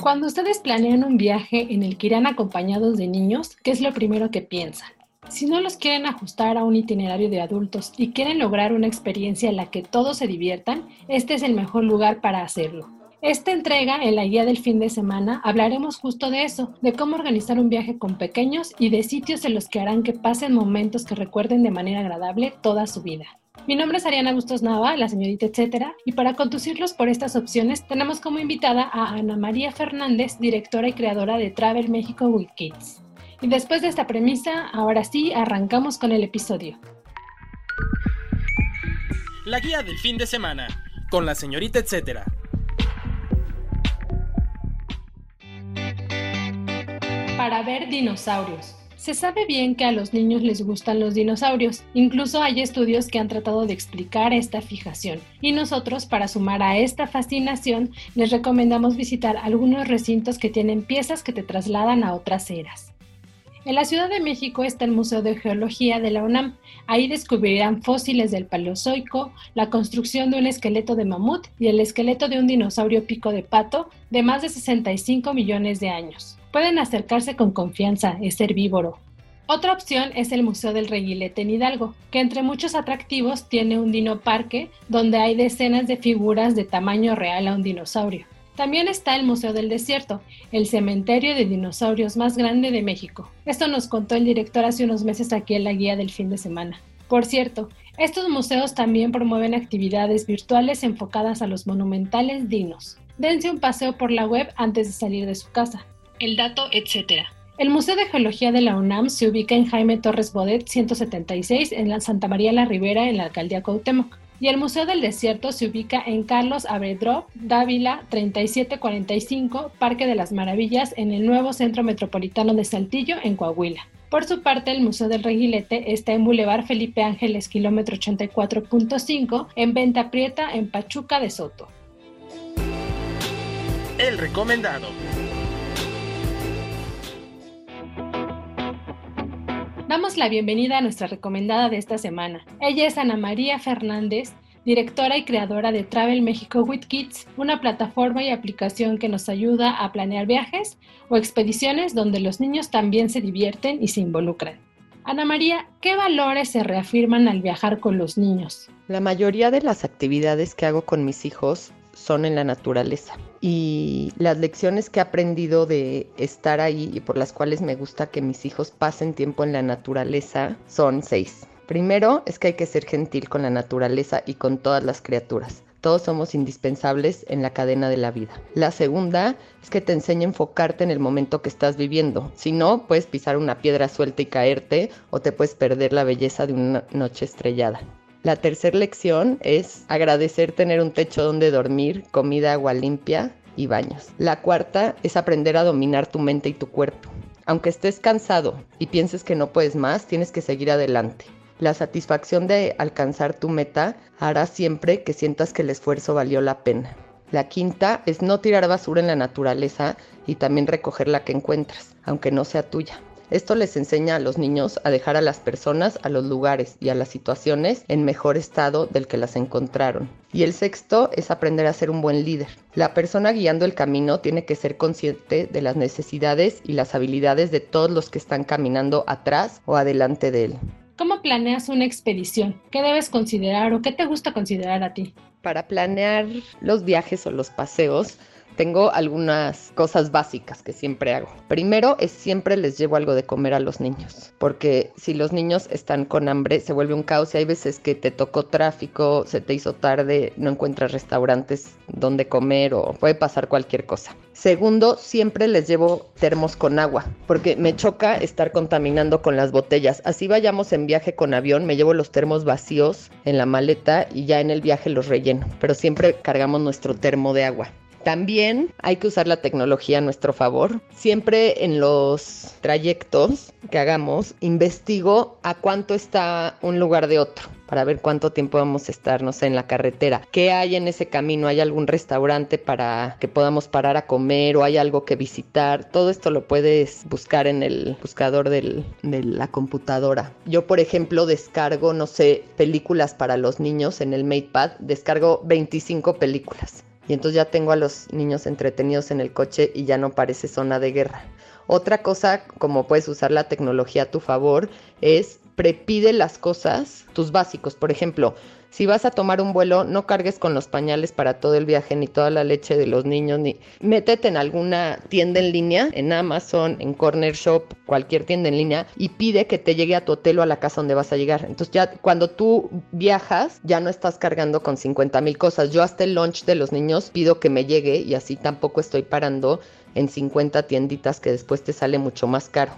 Cuando ustedes planean un viaje en el que irán acompañados de niños, ¿qué es lo primero que piensan? Si no los quieren ajustar a un itinerario de adultos y quieren lograr una experiencia en la que todos se diviertan, este es el mejor lugar para hacerlo. Esta entrega, en la guía del fin de semana, hablaremos justo de eso, de cómo organizar un viaje con pequeños y de sitios en los que harán que pasen momentos que recuerden de manera agradable toda su vida. Mi nombre es Ariana Bustos Nava, la señorita etcétera, y para conducirlos por estas opciones tenemos como invitada a Ana María Fernández, directora y creadora de Travel México with Kids. Y después de esta premisa, ahora sí, arrancamos con el episodio. La guía del fin de semana, con la señorita etcétera. Para ver dinosaurios. Se sabe bien que a los niños les gustan los dinosaurios, incluso hay estudios que han tratado de explicar esta fijación, y nosotros para sumar a esta fascinación les recomendamos visitar algunos recintos que tienen piezas que te trasladan a otras eras. En la Ciudad de México está el Museo de Geología de la UNAM. Ahí descubrirán fósiles del Paleozoico, la construcción de un esqueleto de mamut y el esqueleto de un dinosaurio pico de pato de más de 65 millones de años. Pueden acercarse con confianza, es herbívoro. Otra opción es el Museo del Reguilete en Hidalgo, que entre muchos atractivos tiene un dinoparque donde hay decenas de figuras de tamaño real a un dinosaurio. También está el Museo del Desierto, el cementerio de dinosaurios más grande de México. Esto nos contó el director hace unos meses aquí en la guía del fin de semana. Por cierto, estos museos también promueven actividades virtuales enfocadas a los monumentales dinos. Dense un paseo por la web antes de salir de su casa el dato, etc. El Museo de Geología de la UNAM se ubica en Jaime Torres Bodet 176 en la Santa María la Ribera en la alcaldía Cuauhtémoc. Y el Museo del Desierto se ubica en Carlos Avedro, Dávila 3745, Parque de las Maravillas, en el nuevo Centro Metropolitano de Saltillo, en Coahuila. Por su parte, el Museo del Reguilete está en Boulevard Felipe Ángeles, kilómetro 84.5, en Venta Prieta, en Pachuca de Soto. El recomendado. Damos la bienvenida a nuestra recomendada de esta semana. Ella es Ana María Fernández, directora y creadora de Travel México with Kids, una plataforma y aplicación que nos ayuda a planear viajes o expediciones donde los niños también se divierten y se involucran. Ana María, ¿qué valores se reafirman al viajar con los niños? La mayoría de las actividades que hago con mis hijos son en la naturaleza. Y las lecciones que he aprendido de estar ahí y por las cuales me gusta que mis hijos pasen tiempo en la naturaleza son seis. Primero es que hay que ser gentil con la naturaleza y con todas las criaturas. Todos somos indispensables en la cadena de la vida. La segunda es que te enseña a enfocarte en el momento que estás viviendo. Si no, puedes pisar una piedra suelta y caerte o te puedes perder la belleza de una noche estrellada. La tercera lección es agradecer tener un techo donde dormir, comida, agua limpia y baños. La cuarta es aprender a dominar tu mente y tu cuerpo. Aunque estés cansado y pienses que no puedes más, tienes que seguir adelante. La satisfacción de alcanzar tu meta hará siempre que sientas que el esfuerzo valió la pena. La quinta es no tirar basura en la naturaleza y también recoger la que encuentras, aunque no sea tuya. Esto les enseña a los niños a dejar a las personas, a los lugares y a las situaciones en mejor estado del que las encontraron. Y el sexto es aprender a ser un buen líder. La persona guiando el camino tiene que ser consciente de las necesidades y las habilidades de todos los que están caminando atrás o adelante de él. ¿Cómo planeas una expedición? ¿Qué debes considerar o qué te gusta considerar a ti? Para planear los viajes o los paseos, Tengo algunas cosas básicas que siempre hago. Primero es siempre les llevo algo de comer a los niños, porque si los niños están con hambre se vuelve un caos y hay veces que te tocó tráfico, se te hizo tarde, no encuentras restaurantes donde comer o puede pasar cualquier cosa. Segundo, siempre les llevo termos con agua, porque me choca estar contaminando con las botellas. Así vayamos en viaje con avión, me llevo los termos vacíos en la maleta y ya en el viaje los relleno, pero siempre cargamos nuestro termo de agua. También hay que usar la tecnología a nuestro favor. Siempre en los trayectos que hagamos, investigo a cuánto está un lugar de otro para ver cuánto tiempo vamos a estar, no sé, en la carretera. ¿Qué hay en ese camino? ¿Hay algún restaurante para que podamos parar a comer o hay algo que visitar? Todo esto lo puedes buscar en el buscador de la computadora. Yo, por ejemplo, descargo, no sé, películas para los niños en el MatePad. Descargo 25 películas y entonces ya tengo a los niños entretenidos en el coche y ya no parece zona de guerra. Otra cosa, como puedes usar la tecnología a tu favor, es prepide las cosas, tus básicos. Por ejemplo, si vas a tomar un vuelo, no cargues con los pañales para todo el viaje, ni toda la leche de los niños, ni métete en alguna tienda en línea, en Amazon, en Corner Shop, cualquier tienda en línea, y pide que te llegue a tu hotel o a la casa donde vas a llegar. Entonces ya cuando tú viajas, ya no estás cargando con 50 mil cosas. Yo hasta el lunch de los niños pido que me llegue y así tampoco estoy parando en 50 tienditas que después te sale mucho más caro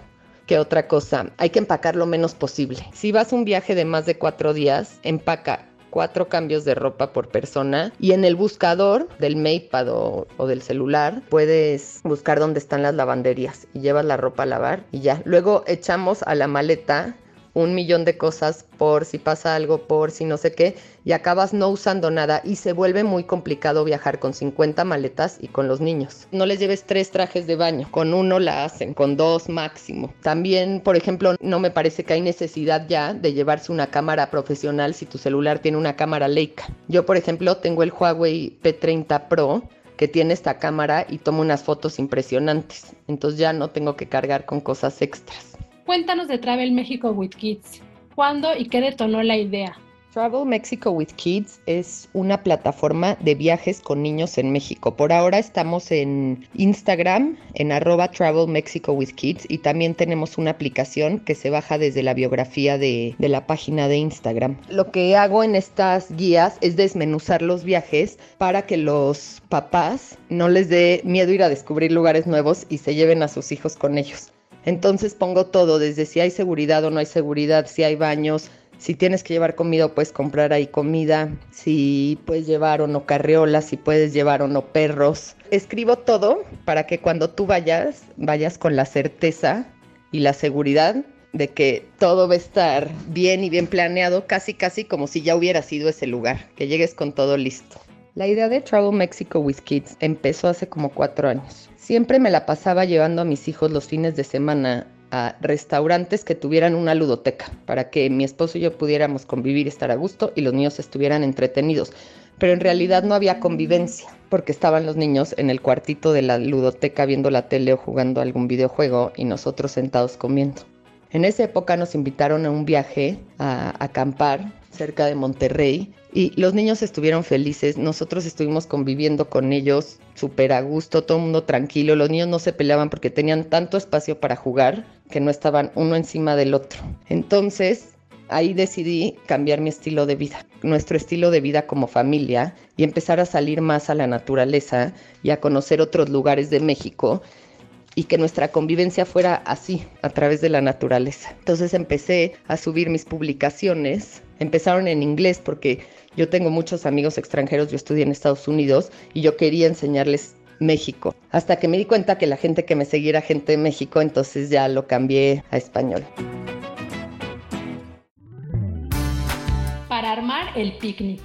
que otra cosa. Hay que empacar lo menos posible. Si vas un viaje de más de cuatro días, empaca cuatro cambios de ropa por persona y en el buscador del MatePad o, o, del celular puedes buscar dónde están las lavanderías y llevas la ropa a lavar y ya. Luego echamos a la maleta un millón de cosas por si pasa algo, por si no sé qué, y acabas no usando nada y se vuelve muy complicado viajar con 50 maletas y con los niños. No les lleves tres trajes de baño, con uno la hacen, con dos máximo. También, por ejemplo, no me parece que hay necesidad ya de llevarse una cámara profesional si tu celular tiene una cámara Leica. Yo, por ejemplo, tengo el Huawei P30 Pro que tiene esta cámara y tomo unas fotos impresionantes. Entonces ya no tengo que cargar con cosas extras. Cuéntanos de Travel México with Kids. ¿Cuándo y qué detonó la idea? Travel Mexico with Kids es una plataforma de viajes con niños en México. Por ahora estamos en Instagram, en arroba Travel Mexico with Kids y también tenemos una aplicación que se baja desde la biografía de, de, la página de Instagram. Lo que hago en estas guías es desmenuzar los viajes para que los papás no les dé miedo ir a descubrir lugares nuevos y se lleven a sus hijos con ellos. Entonces pongo todo, desde si hay seguridad o no hay seguridad, si hay baños, si tienes que llevar comida puedes comprar ahí comida, si puedes llevar o no carriolas, si puedes llevar o no perros. Escribo todo para que cuando tú vayas, vayas con la certeza y la seguridad de que todo va a estar bien y bien planeado, casi casi como si ya hubiera sido ese lugar, que llegues con todo listo. La idea de Travel Mexico with Kids empezó hace como cuatro años. Siempre me la pasaba llevando a mis hijos los fines de semana a restaurantes que tuvieran una ludoteca para que mi esposo y yo pudiéramos convivir, estar a gusto y los niños estuvieran entretenidos. Pero en realidad no había convivencia porque estaban los niños en el cuartito de la ludoteca viendo la tele o jugando algún videojuego y nosotros sentados comiendo. En esa época nos invitaron a un viaje a acampar cerca de Monterrey y los niños estuvieron felices, nosotros estuvimos conviviendo con ellos súper a gusto, todo el mundo tranquilo, los niños no se peleaban porque tenían tanto espacio para jugar que no estaban uno encima del otro. Entonces, ahí decidí cambiar mi estilo de vida, nuestro estilo de vida como familia y empezar a salir más a la naturaleza y a conocer otros lugares de México y que nuestra convivencia fuera así, a través de la naturaleza. Entonces empecé a subir mis publicaciones, empezaron en inglés porque yo tengo muchos amigos extranjeros, yo estudié en Estados Unidos y yo quería enseñarles México. Hasta que me di cuenta que la gente que me seguía era gente de México, entonces ya lo cambié a español. Para armar el picnic.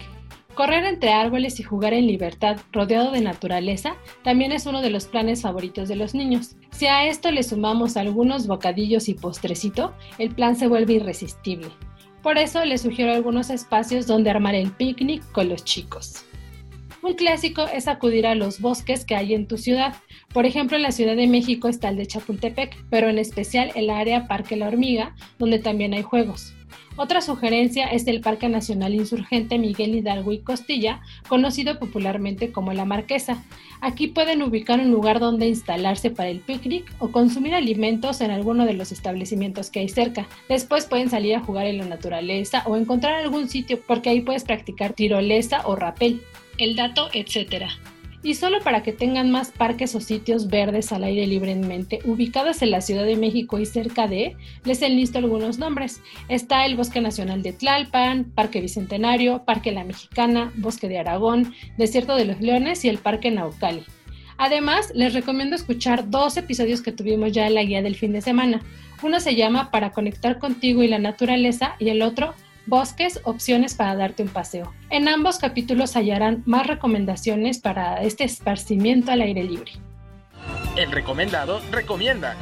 Correr entre árboles y jugar en libertad, rodeado de naturaleza, también es uno de los planes favoritos de los niños. Si a esto le sumamos algunos bocadillos y postrecito, el plan se vuelve irresistible. Por eso les sugiero algunos espacios donde armar el picnic con los chicos. Un clásico es acudir a los bosques que hay en tu ciudad. Por ejemplo, en la Ciudad de México está el de Chapultepec, pero en especial el área Parque La Hormiga, donde también hay juegos. Otra sugerencia es el Parque Nacional Insurgente Miguel Hidalgo y Costilla, conocido popularmente como La Marquesa. Aquí pueden ubicar un lugar donde instalarse para el picnic o consumir alimentos en alguno de los establecimientos que hay cerca. Después pueden salir a jugar en la naturaleza o encontrar algún sitio porque ahí puedes practicar tirolesa o rapel. El dato, etcétera y solo para que tengan más parques o sitios verdes al aire libre en mente, ubicados en la Ciudad de México y cerca de, les enlisto algunos nombres. Está el Bosque Nacional de Tlalpan, Parque Bicentenario, Parque La Mexicana, Bosque de Aragón, Desierto de los Leones y el Parque Naucali. Además, les recomiendo escuchar dos episodios que tuvimos ya en la guía del fin de semana. Uno se llama Para conectar contigo y la naturaleza y el otro Bosques, opciones para darte un paseo. En ambos capítulos hallarán más recomendaciones para este esparcimiento al aire libre. El recomendado recomienda.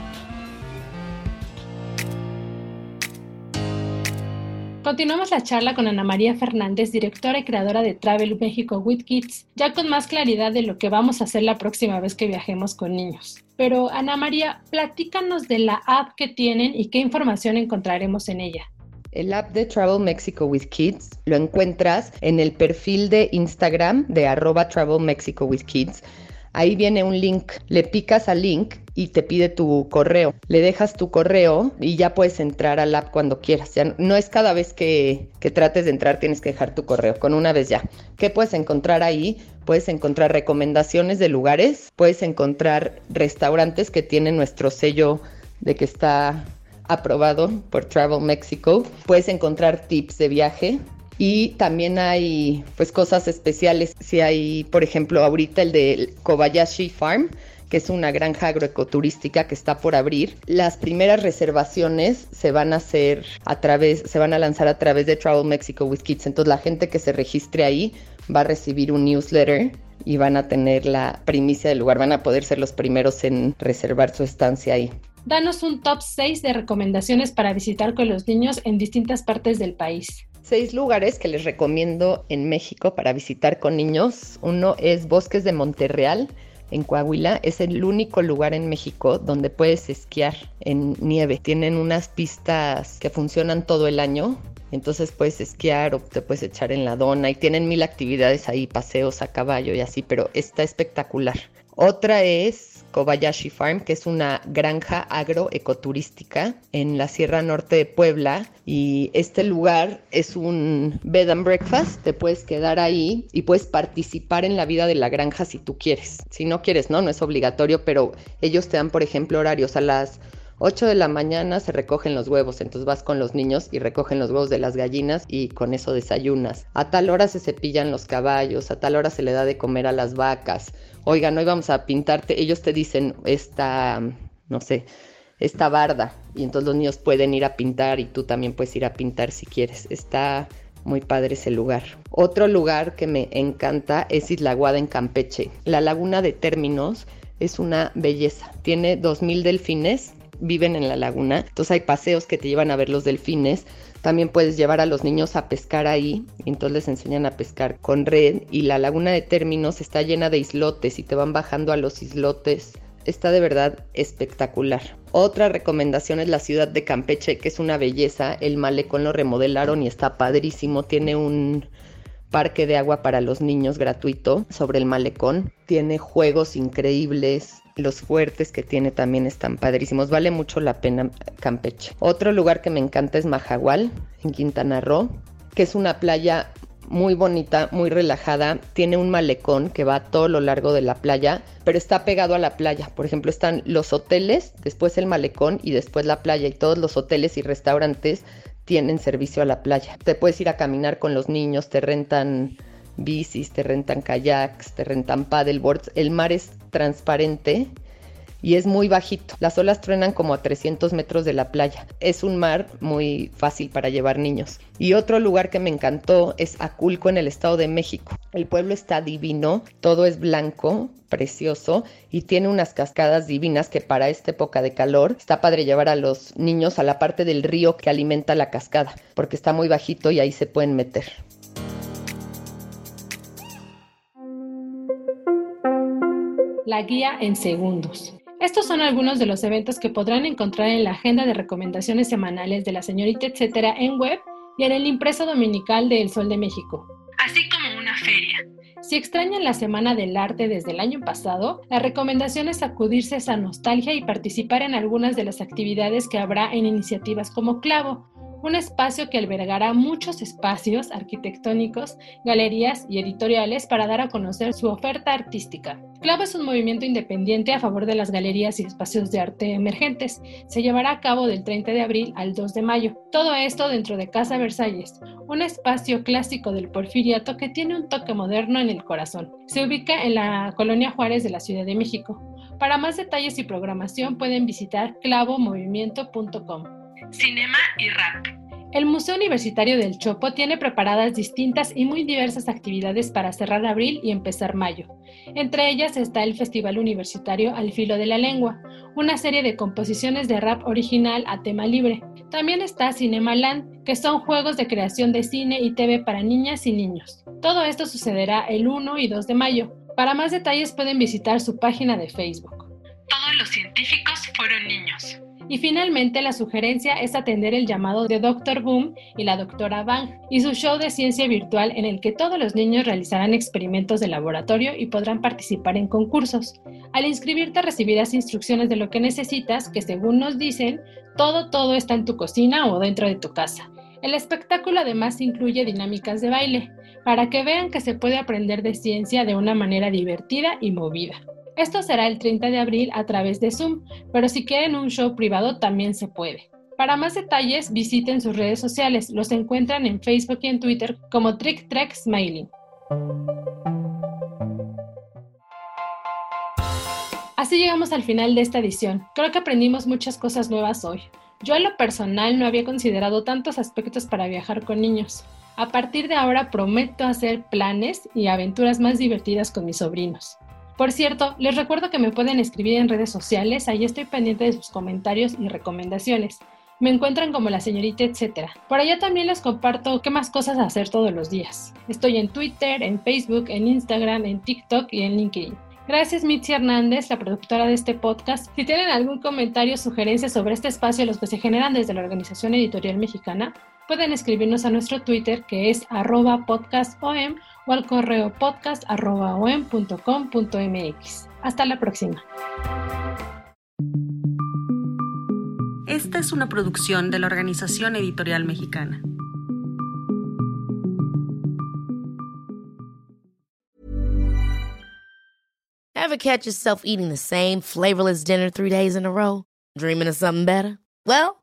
Continuamos la charla con Ana María Fernández, directora y creadora de Travel México with Kids, ya con más claridad de lo que vamos a hacer la próxima vez que viajemos con niños. Pero Ana María, platícanos de la app que tienen y qué información encontraremos en ella. El app de Travel Mexico with Kids lo encuentras en el perfil de Instagram de arroba Travel Mexico with Kids. Ahí viene un link, le picas al link y te pide tu correo. Le dejas tu correo y ya puedes entrar al app cuando quieras. no es cada vez que, que trates de entrar tienes que dejar tu correo, con una vez ya. ¿Qué puedes encontrar ahí? Puedes encontrar recomendaciones de lugares, puedes encontrar restaurantes que tienen nuestro sello de que está aprobado por Travel Mexico. Puedes encontrar tips de viaje y también hay pues cosas especiales. Si hay, por ejemplo, ahorita el de Kobayashi Farm, que es una granja agroecoturística que está por abrir. Las primeras reservaciones se van a hacer a través, se van a lanzar a través de Travel Mexico with Kids. Entonces la gente que se registre ahí va a recibir un newsletter y van a tener la primicia del lugar, van a poder ser los primeros en reservar su estancia ahí danos un top 6 de recomendaciones para visitar con los niños en distintas partes del país. Seis lugares que les recomiendo en México para visitar con niños. Uno es Bosques de Monterreal, en Coahuila. Es el único lugar en México donde puedes esquiar en nieve. Tienen unas pistas que funcionan todo el año. Entonces puedes esquiar o te puedes echar en la dona y tienen mil actividades ahí, paseos a caballo y así, pero está espectacular. Otra es Kobayashi Farm, que es una granja agroecoturística en la Sierra Norte de Puebla. Y este lugar es un bed and breakfast, te puedes quedar ahí y puedes participar en la vida de la granja si tú quieres. Si no quieres, no, no es obligatorio, pero ellos te dan, por ejemplo, horarios a las 8 de la mañana se recogen los huevos, entonces vas con los niños y recogen los huevos de las gallinas y con eso desayunas. A tal hora se cepillan los caballos, a tal hora se le da de comer a las vacas oigan, hoy vamos a pintarte, ellos te dicen esta, no sé, esta barda, y entonces los niños pueden ir a pintar y tú también puedes ir a pintar si quieres. Está muy padre ese lugar. Otro lugar que me encanta es Isla Guada en Campeche. La laguna de términos es una belleza. Tiene 2.000 delfines, viven en la laguna. Entonces hay paseos que te llevan a ver los delfines. También puedes llevar a los niños a pescar ahí, entonces les enseñan a pescar con red y la laguna de términos está llena de islotes y te van bajando a los islotes. Está de verdad espectacular. Otra recomendación es la ciudad de Campeche, que es una belleza. El malecón lo remodelaron y está padrísimo. Tiene un parque de agua para los niños gratuito sobre el malecón. Tiene juegos increíbles, los fuertes que tiene también están padrísimos. Vale mucho la pena Campeche. Otro lugar que me encanta es Majagual, en Quintana Roo, que es una playa muy bonita, muy relajada. Tiene un malecón que va a todo lo largo de la playa, pero está pegado a la playa. Por ejemplo, están los hoteles, después el malecón y después la playa. Y todos los hoteles y restaurantes tienen servicio a la playa. Te puedes ir a caminar con los niños, te rentan bicis, te rentan kayaks, te rentan paddleboards. El mar es transparente y es muy bajito. Las olas truenan como a 300 metros de la playa. Es un mar muy fácil para llevar niños. Y otro lugar que me encantó es Aculco en el Estado de México. El pueblo está divino, todo es blanco, precioso y tiene unas cascadas divinas que para esta época de calor está padre llevar a los niños a la parte del río que alimenta la cascada porque está muy bajito y ahí se pueden meter. La guía en segundos. Estos son algunos de los eventos que podrán encontrar en la agenda de recomendaciones semanales de la señorita etcétera en web y en el impreso dominical de El Sol de México. Así como una feria. Si extrañan la Semana del Arte desde el año pasado, la recomendación es sacudirse esa nostalgia y participar en algunas de las actividades que habrá en iniciativas como Clavo, un espacio que albergará muchos espacios arquitectónicos, galerías y editoriales para dar a conocer su oferta artística. Clavo es un movimiento independiente a favor de las galerías y espacios de arte emergentes. Se llevará a cabo del 30 de abril al 2 de mayo. Todo esto dentro de Casa Versalles, un espacio clásico del porfiriato que tiene un toque moderno en el corazón. Se ubica en la colonia Juárez de la Ciudad de México. Para más detalles y programación pueden visitar clavomovimiento.com. Cinema y rap. El Museo Universitario del Chopo tiene preparadas distintas y muy diversas actividades para cerrar abril y empezar mayo. Entre ellas está el Festival Universitario Al Filo de la Lengua, una serie de composiciones de rap original a tema libre. También está Cinema Land, que son juegos de creación de cine y TV para niñas y niños. Todo esto sucederá el 1 y 2 de mayo. Para más detalles pueden visitar su página de Facebook. Todos los científicos fueron niños. Y finalmente la sugerencia es atender el llamado de Dr. Boom y la doctora Bang y su show de ciencia virtual en el que todos los niños realizarán experimentos de laboratorio y podrán participar en concursos. Al inscribirte recibirás instrucciones de lo que necesitas que según nos dicen, todo todo está en tu cocina o dentro de tu casa. El espectáculo además incluye dinámicas de baile, para que vean que se puede aprender de ciencia de una manera divertida y movida. Esto será el 30 de abril a través de Zoom, pero si quieren un show privado también se puede. Para más detalles, visiten sus redes sociales. Los encuentran en Facebook y en Twitter como Trick Smiling. Así llegamos al final de esta edición. Creo que aprendimos muchas cosas nuevas hoy. Yo en lo personal no había considerado tantos aspectos para viajar con niños. A partir de ahora prometo hacer planes y aventuras más divertidas con mis sobrinos. Por cierto, les recuerdo que me pueden escribir en redes sociales, ahí estoy pendiente de sus comentarios y recomendaciones. Me encuentran como la señorita etcétera. Por allá también les comparto qué más cosas hacer todos los días. Estoy en Twitter, en Facebook, en Instagram, en TikTok y en LinkedIn. Gracias Mitzi Hernández, la productora de este podcast. Si tienen algún comentario o sugerencia sobre este espacio, los que se generan desde la Organización Editorial Mexicana, pueden escribirnos a nuestro Twitter que es arroba podcastom o al correo podcast.om.com.mx. Hasta la próxima. Esta es una producción de la Organización Editorial Mexicana. Ever catch yourself eating the same flavorless dinner three days in a row? Dreaming of something better? Well,